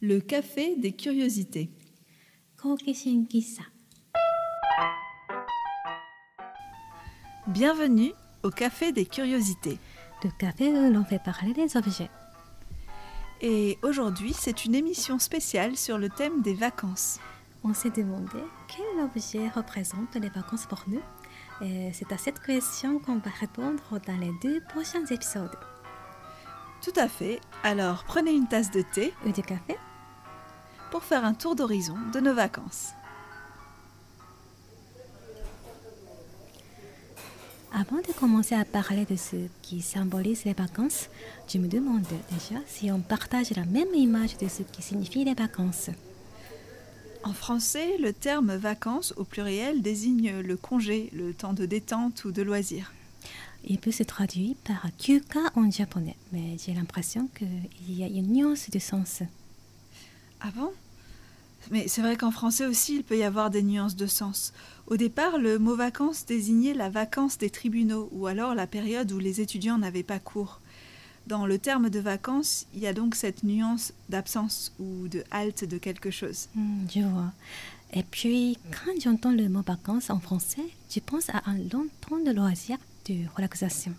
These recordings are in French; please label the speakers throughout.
Speaker 1: Le café des curiosités. Bienvenue au café des curiosités.
Speaker 2: Le café où l'on fait parler des objets.
Speaker 1: Et aujourd'hui, c'est une émission spéciale sur le thème des vacances.
Speaker 2: On s'est demandé quel objet représente les vacances pour nous. Et c'est à cette question qu'on va répondre dans les deux prochains épisodes.
Speaker 1: Tout à fait. Alors prenez une tasse de thé.
Speaker 2: Ou de café
Speaker 1: pour faire un tour d'horizon de nos vacances.
Speaker 2: Avant de commencer à parler de ce qui symbolise les vacances, je me demande déjà si on partage la même image de ce qui signifie les vacances.
Speaker 1: En français, le terme vacances au pluriel désigne le congé, le temps de détente ou de loisir.
Speaker 2: Il peut se traduire par kyuka en japonais, mais j'ai l'impression qu'il y a une nuance de sens.
Speaker 1: Ah bon? Mais c'est vrai qu'en français aussi, il peut y avoir des nuances de sens. Au départ, le mot vacances désignait la vacance des tribunaux, ou alors la période où les étudiants n'avaient pas cours. Dans le terme de vacances, il y a donc cette nuance d'absence ou de halte de quelque chose.
Speaker 2: Hmm, je vois. Et puis, quand j'entends le mot vacances en français, je pense à un long temps de loisir, de relaxation.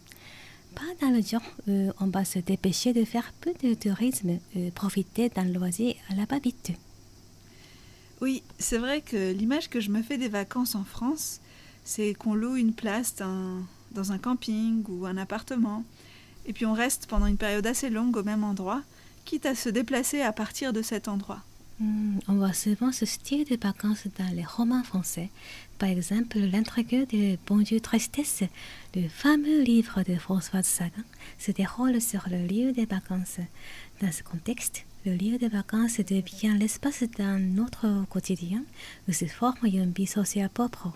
Speaker 2: Pas dans le genre où on va se dépêcher de faire peu de tourisme, euh, profiter d'un loisir à la va-vite.
Speaker 1: Oui, c'est vrai que l'image que je me fais des vacances en France, c'est qu'on loue une place dans un camping ou un appartement, et puis on reste pendant une période assez longue au même endroit, quitte à se déplacer à partir de cet endroit.
Speaker 2: Hmm, on voit souvent ce style de vacances dans les romans français. Par exemple, l'intrigue de Bonjour Tristesse, le fameux livre de Françoise Sagan, se déroule sur le lieu des vacances. Dans ce contexte, le lieu des vacances devient l'espace d'un autre quotidien où se forme une vie sociale propre.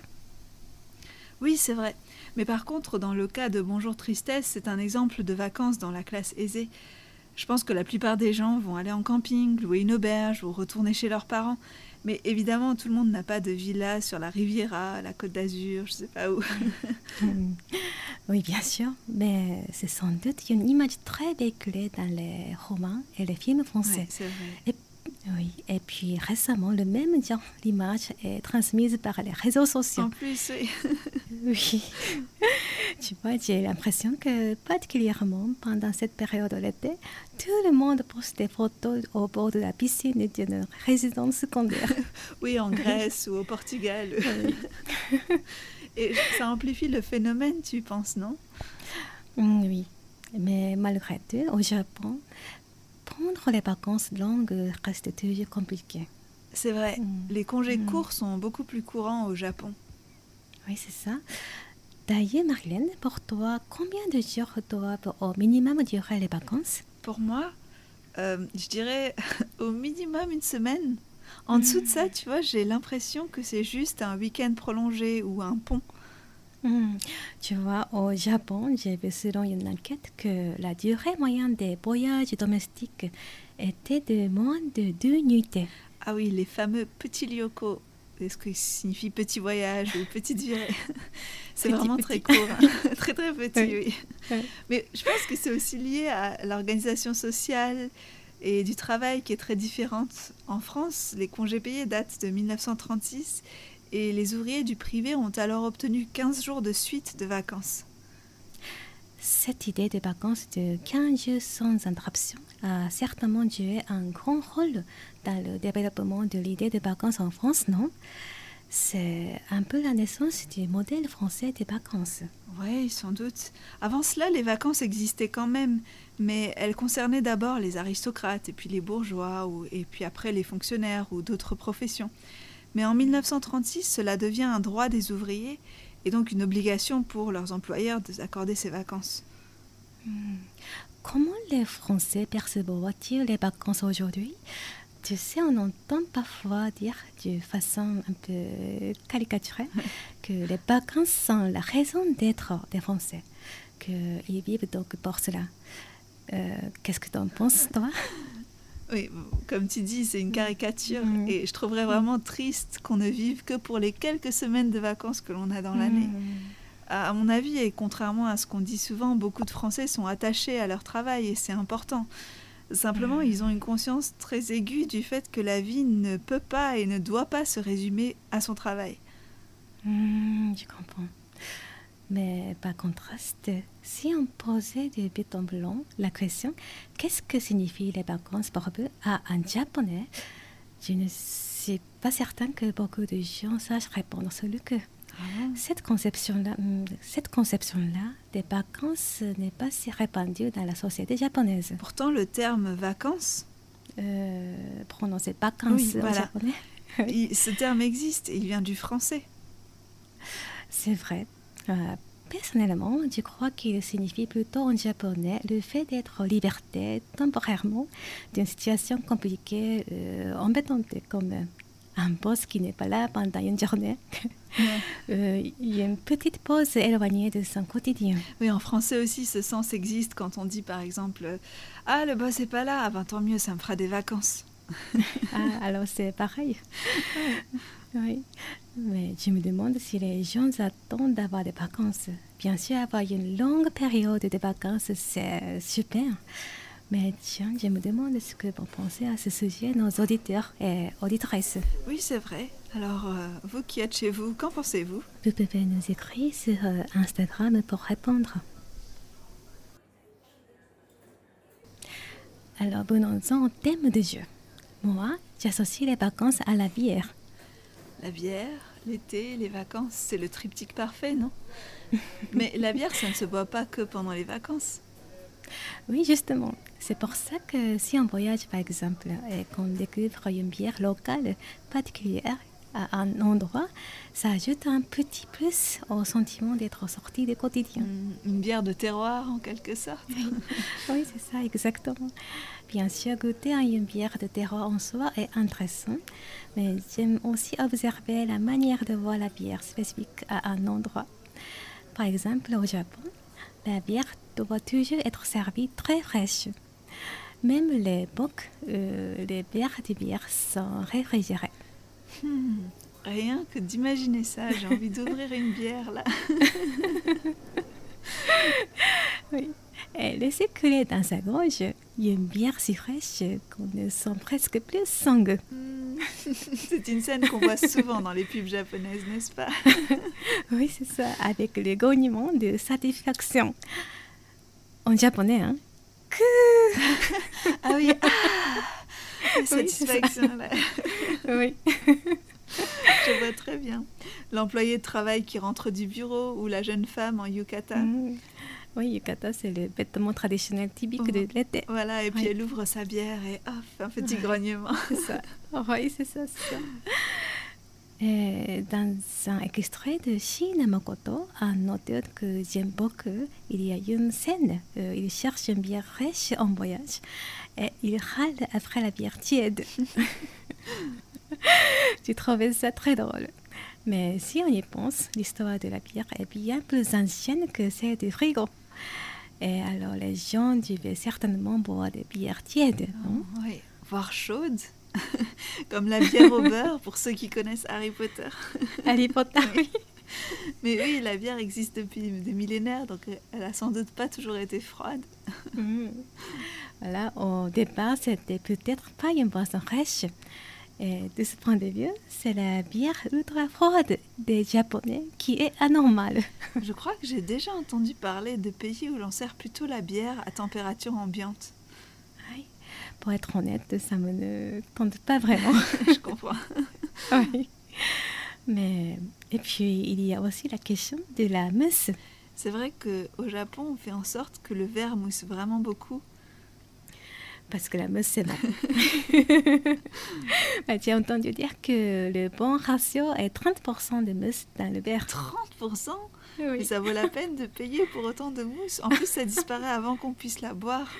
Speaker 1: Oui, c'est vrai. Mais par contre, dans le cas de Bonjour Tristesse, c'est un exemple de vacances dans la classe aisée. Je pense que la plupart des gens vont aller en camping, louer une auberge ou retourner chez leurs parents. Mais évidemment, tout le monde n'a pas de villa sur la Riviera, la Côte d'Azur, je sais pas où.
Speaker 2: Oui, bien sûr, mais c'est sans doute une image très véhiculée dans les romans et les films français.
Speaker 1: Ouais, c'est vrai.
Speaker 2: Et, oui, et puis récemment, le même genre d'image est transmise par les réseaux sociaux.
Speaker 1: En plus, oui.
Speaker 2: Oui. tu vois, j'ai l'impression que particulièrement pendant cette période de l'été, tout le monde poste des photos au bord de la piscine d'une résidence secondaire.
Speaker 1: Oui, en Grèce ou au Portugal. Et ça amplifie le phénomène, tu penses, non?
Speaker 2: Mm, oui, mais malgré tout, au Japon, prendre les vacances longues reste toujours compliqué.
Speaker 1: C'est vrai,
Speaker 2: Mm.
Speaker 1: les congés
Speaker 2: Mm.
Speaker 1: courts sont beaucoup plus courants au Japon.
Speaker 2: Oui, c'est ça. D'ailleurs, Marilyn, pour toi, combien de jours doivent au minimum durer les vacances?
Speaker 1: Pour moi, euh, je dirais au minimum une semaine. En dessous de ça, tu vois, j'ai l'impression que c'est juste un week-end prolongé ou un pont.
Speaker 2: Hmm, Tu vois, au Japon, j'ai vu selon une enquête que la durée moyenne des voyages domestiques était de moins de deux nuitées.
Speaker 1: Ah oui, les fameux petits lyoko. Est-ce que signifie petit voyage ou petite virée C'est vraiment
Speaker 2: petit.
Speaker 1: très court. hein. très très petit.
Speaker 2: Oui.
Speaker 1: Mais je pense que c'est aussi lié à l'organisation sociale et du travail qui est très différente. En France, les congés payés datent de 1936 et les ouvriers du privé ont alors obtenu 15 jours de suite de vacances.
Speaker 2: Cette idée de vacances de 15 jours sans interruption a certainement joué un grand rôle dans le développement de l'idée de vacances en France, non? C'est un peu la naissance du modèle français des vacances.
Speaker 1: Oui, sans doute. Avant cela, les vacances existaient quand même, mais elles concernaient d'abord les aristocrates et puis les bourgeois, ou, et puis après les fonctionnaires ou d'autres professions. Mais en 1936, cela devient un droit des ouvriers et donc une obligation pour leurs employeurs de s'accorder ces vacances.
Speaker 2: Comment les Français perçoivent-ils les vacances aujourd'hui? Tu sais, on entend parfois dire de façon un peu caricaturée que les vacances sont la raison d'être des Français, qu'ils vivent donc pour cela. Euh, Qu'est-ce que tu en penses, toi?
Speaker 1: Oui, comme tu dis, c'est une caricature
Speaker 2: Mhm.
Speaker 1: et je trouverais vraiment triste qu'on ne vive que pour les quelques semaines de vacances que l'on a dans l'année. À à mon avis, et contrairement à ce qu'on dit souvent, beaucoup de Français sont attachés à leur travail et c'est important. Simplement, ils ont une conscience très aiguë du fait que la vie ne peut pas et ne doit pas se résumer à son travail.
Speaker 2: Je comprends. Mais par contraste, si on posait des béton blanc la question qu'est-ce que signifient les vacances pour eux à un japonais, je ne suis pas certaine que beaucoup de gens sachent répondre celui que. Cette conception-là, hmm, cette conception-là des vacances n'est pas si répandue dans la société japonaise.
Speaker 1: Pourtant, le terme vacances,
Speaker 2: Euh, prononcer vacances
Speaker 1: Oui,
Speaker 2: en japonais,
Speaker 1: il- ce terme existe, il vient du français.
Speaker 2: c'est vrai. Euh, personnellement, je crois qu'il signifie plutôt en japonais le fait d'être en liberté temporairement d'une situation compliquée, euh, embêtante, comme euh, un boss qui n'est pas là pendant une journée. Euh, Il y a une petite pause éloignée de son quotidien.
Speaker 1: Oui, en français aussi, ce sens existe quand on dit par exemple Ah, le boss est pas là, ah ben tant mieux, ça me fera des vacances.
Speaker 2: Ah, alors c'est pareil. oui. Mais je me demande si les gens attendent d'avoir des vacances. Bien sûr, avoir une longue période de vacances, c'est super. Mais tiens, je me demande ce que vont penser à ce sujet nos auditeurs et auditrices.
Speaker 1: Oui, c'est vrai. Alors, euh, vous qui êtes chez vous, qu'en pensez-vous?
Speaker 2: Vous pouvez nous écrire sur euh, Instagram pour répondre. Alors, venons-en au thème du jeu. Moi, j'associe les vacances à la bière.
Speaker 1: La bière, l'été, les vacances, c'est le triptyque parfait, non? Mais la bière, ça ne se boit pas que pendant les vacances.
Speaker 2: Oui, justement. C'est pour ça que si on voyage, par exemple, et qu'on découvre une bière locale particulière à un endroit, ça ajoute un petit plus au sentiment d'être sorti du quotidien.
Speaker 1: Une- bière de terroir, en quelque sorte.
Speaker 2: Oui, c'est ça, exactement. Bien sûr, goûter à une bière de terroir en soi est intéressant, mais j'aime aussi observer la manière de voir la bière spécifique à un endroit. Par exemple, au Japon, la bière doit toujours être servie très fraîche. Même les bocs, euh, les bières de bière sont réfrigérées.
Speaker 1: Hmm, Rien que d'imaginer ça, j'ai envie d'ouvrir une bière là.
Speaker 2: Oui. Et laisser couler dans sa gorge une bière si fraîche qu'on ne sent presque plus son goût.
Speaker 1: Hmm, C'est une scène qu'on voit souvent dans les pubs japonaises, n'est-ce pas?
Speaker 2: Oui, c'est ça, avec le grognement de satisfaction. En japonais, hein?
Speaker 1: Ah oui, ah
Speaker 2: Oui,
Speaker 1: satisfaction là.
Speaker 2: Oui.
Speaker 1: Je vois très bien. L'employé de travail qui rentre du bureau ou la jeune femme en yukata.
Speaker 2: Mm. Oui, yukata, c'est le vêtement traditionnel typique de l'été.
Speaker 1: Voilà, et puis
Speaker 2: Oui.
Speaker 1: elle ouvre sa bière et hop, un petit grognement.
Speaker 2: C'est ça. Oui, c'est ça, c'est ça. Et dans un extrait de Shina Makoto, un auteur que j'aime beaucoup, il y a une scène. euh, il cherche une bière fraîche en voyage et il râle après la bière tiède. J'ai trouvé ça très drôle. Mais si on y pense, l'histoire de la bière est bien plus ancienne que celle du frigo. Et alors les gens devaient certainement boire des bières tièdes. non?
Speaker 1: Oui, voire chaude. Comme la bière au beurre pour ceux qui connaissent Harry Potter.
Speaker 2: Harry Potter, oui.
Speaker 1: Mais oui, la bière existe depuis des millénaires, donc elle a sans doute pas toujours été froide.
Speaker 2: Mm. Voilà, au départ, c'était peut-être pas une boisson fraîche. Et de ce point de vue, c'est la bière ultra froide des Japonais qui est anormale.
Speaker 1: Je crois que j'ai déjà entendu parler de pays où l'on sert plutôt la bière à température ambiante.
Speaker 2: Oui. Pour être honnête, ça me ne tente pas vraiment.
Speaker 1: Je comprends.
Speaker 2: Oui. Mais, et puis, il y a aussi la question de la mousse.
Speaker 1: C'est vrai qu'au Japon, on fait en sorte que le verre mousse vraiment beaucoup.
Speaker 2: Parce que la mousse, c'est bon. Bah, J'ai entendu dire que le bon ratio est 30% de mousse dans le verre.
Speaker 1: 30%
Speaker 2: Oui.
Speaker 1: Et ça vaut la peine de payer pour autant de mousse. En plus, ça disparaît avant qu'on puisse la boire.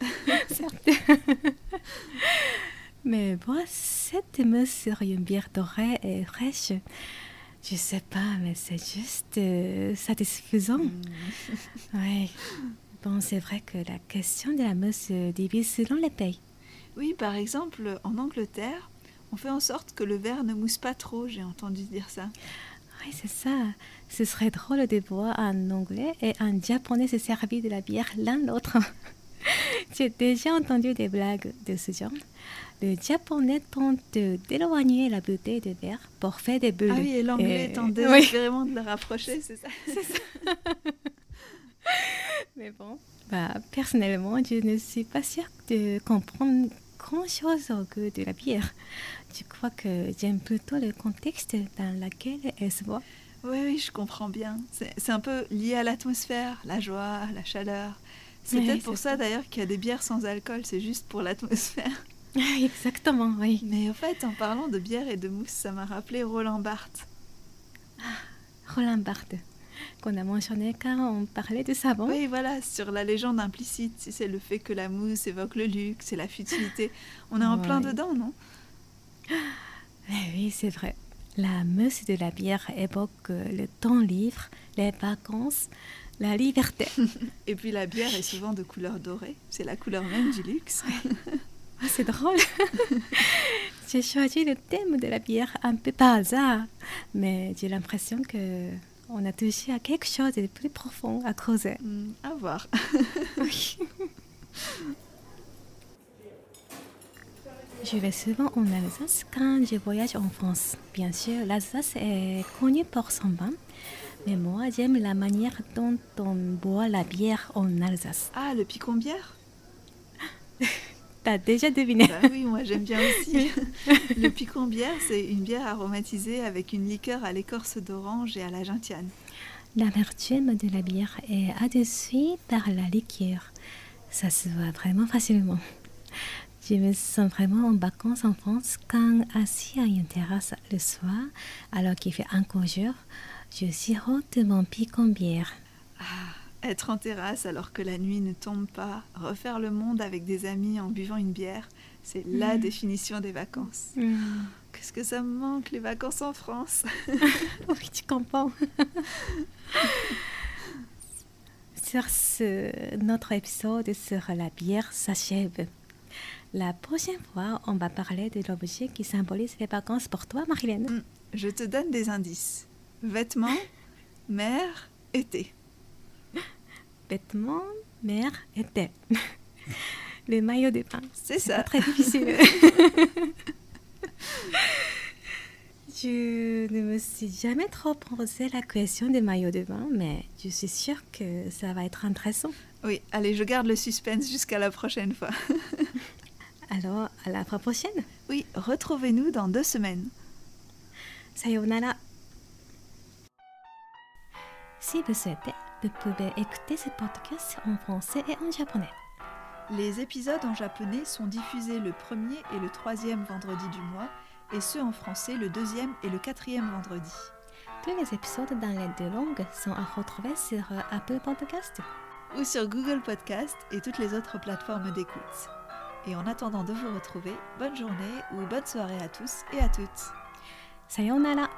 Speaker 2: certes. Mais boire cette mousse sur une bière dorée et fraîche, je sais pas, mais c'est juste euh, satisfaisant. Ouais. Bon, c'est vrai que la question de la mousse se divise selon les pays.
Speaker 1: Oui, par exemple, en Angleterre, on fait en sorte que le verre ne mousse pas trop, j'ai entendu dire ça.
Speaker 2: Oui, c'est ça. Ce serait drôle de boire un anglais et un japonais se servir de la bière l'un l'autre. J'ai déjà entendu des blagues de ce genre. Le japonais tente d'éloigner la bouteille de verre pour faire des bulles.
Speaker 1: Ah oui, et l'anglais
Speaker 2: Et-
Speaker 1: tente
Speaker 2: oui.
Speaker 1: désespérément de le rapprocher, c'est ça
Speaker 2: Mais bon, bah, personnellement, je ne suis pas sûre de comprendre grand-chose au goût de la bière. Je crois que j'aime plutôt le contexte dans lequel elle se boit.
Speaker 1: Oui, oui, je comprends bien. C'est un peu lié à l'atmosphère, la joie, la chaleur. C'est
Speaker 2: Oui,
Speaker 1: peut-être pour ça d'ailleurs qu'il y a des bières sans alcool, c'est juste pour l'atmosphère.
Speaker 2: Exactement, oui.
Speaker 1: Mais au fait, en parlant de bière et de mousse, ça m'a rappelé Roland Barthes.
Speaker 2: Roland Barthes, qu'on a mentionné quand on parlait de savon.
Speaker 1: Oui, voilà, sur la légende implicite, si c'est le fait que la mousse évoque le luxe et la futilité. On est en plein dedans, non?
Speaker 2: Eh oui, c'est vrai. La mousse de la bière évoque le temps libre, les vacances, la liberté.
Speaker 1: Et puis la bière est souvent de couleur dorée, c'est la couleur même du luxe.
Speaker 2: Ah, c'est drôle. j'ai choisi le thème de la bière un peu par hasard, mais j'ai l'impression que on a touché à quelque chose de plus profond à creuser.
Speaker 1: Hmm, à voir.
Speaker 2: Oui. Je vais souvent en Alsace quand je voyage en France. Bien sûr, l'Alsace est connue pour son vin, mais moi j'aime la manière dont on boit la bière en Alsace.
Speaker 1: Ah, le picon bière?
Speaker 2: T'as déjà deviné
Speaker 1: Bah oui, moi j'aime bien aussi. le picon bière, c'est une bière aromatisée avec une liqueur à l'écorce d'orange et à la gentiane.
Speaker 2: L'amertume de la bière est adoucie par la liqueur. Ça se voit vraiment facilement. Je me sens vraiment en vacances en France quand, assis à une terrasse le soir, alors qu'il fait encore jour, je sirote mon piquant bière.
Speaker 1: Être en terrasse alors que la nuit ne tombe pas, refaire le monde avec des amis en buvant une bière, c'est la
Speaker 2: Mm.
Speaker 1: définition des vacances. Qu'est-ce que ça me manque, les vacances en France?
Speaker 2: Oui, tu comprends. sur ce, notre épisode sur la bière s'achève. La prochaine fois, on va parler de l'objet qui symbolise les vacances pour toi, Marilène.
Speaker 1: Mm. Je te donne des indices. Vêtements, mer, été.
Speaker 2: Vêtements, mer, été. Le maillot de bain.
Speaker 1: C'est
Speaker 2: pas
Speaker 1: ça.
Speaker 2: très difficile. Je ne me suis jamais trop posé la question des maillots de bain, mais je suis sûre que ça va être intéressant.
Speaker 1: Oui, allez, je garde le suspense jusqu'à la prochaine fois.
Speaker 2: Alors, à la prochaine.
Speaker 1: Oui, retrouvez-nous dans deux semaines.
Speaker 2: Sayonara. Si vous souhaitez, vous pouvez écouter ce podcast en français et en japonais.
Speaker 1: Les épisodes en japonais sont diffusés le premier et le troisième vendredi du mois, et ceux en français le deuxième et le quatrième vendredi.
Speaker 2: Tous les épisodes dans les deux langues sont à retrouver sur Apple Podcast.
Speaker 1: Ou sur Google Podcast et toutes les autres plateformes d'écoute. Et en attendant de vous retrouver, bonne journée ou bonne soirée à tous et à toutes.
Speaker 2: Sayonara.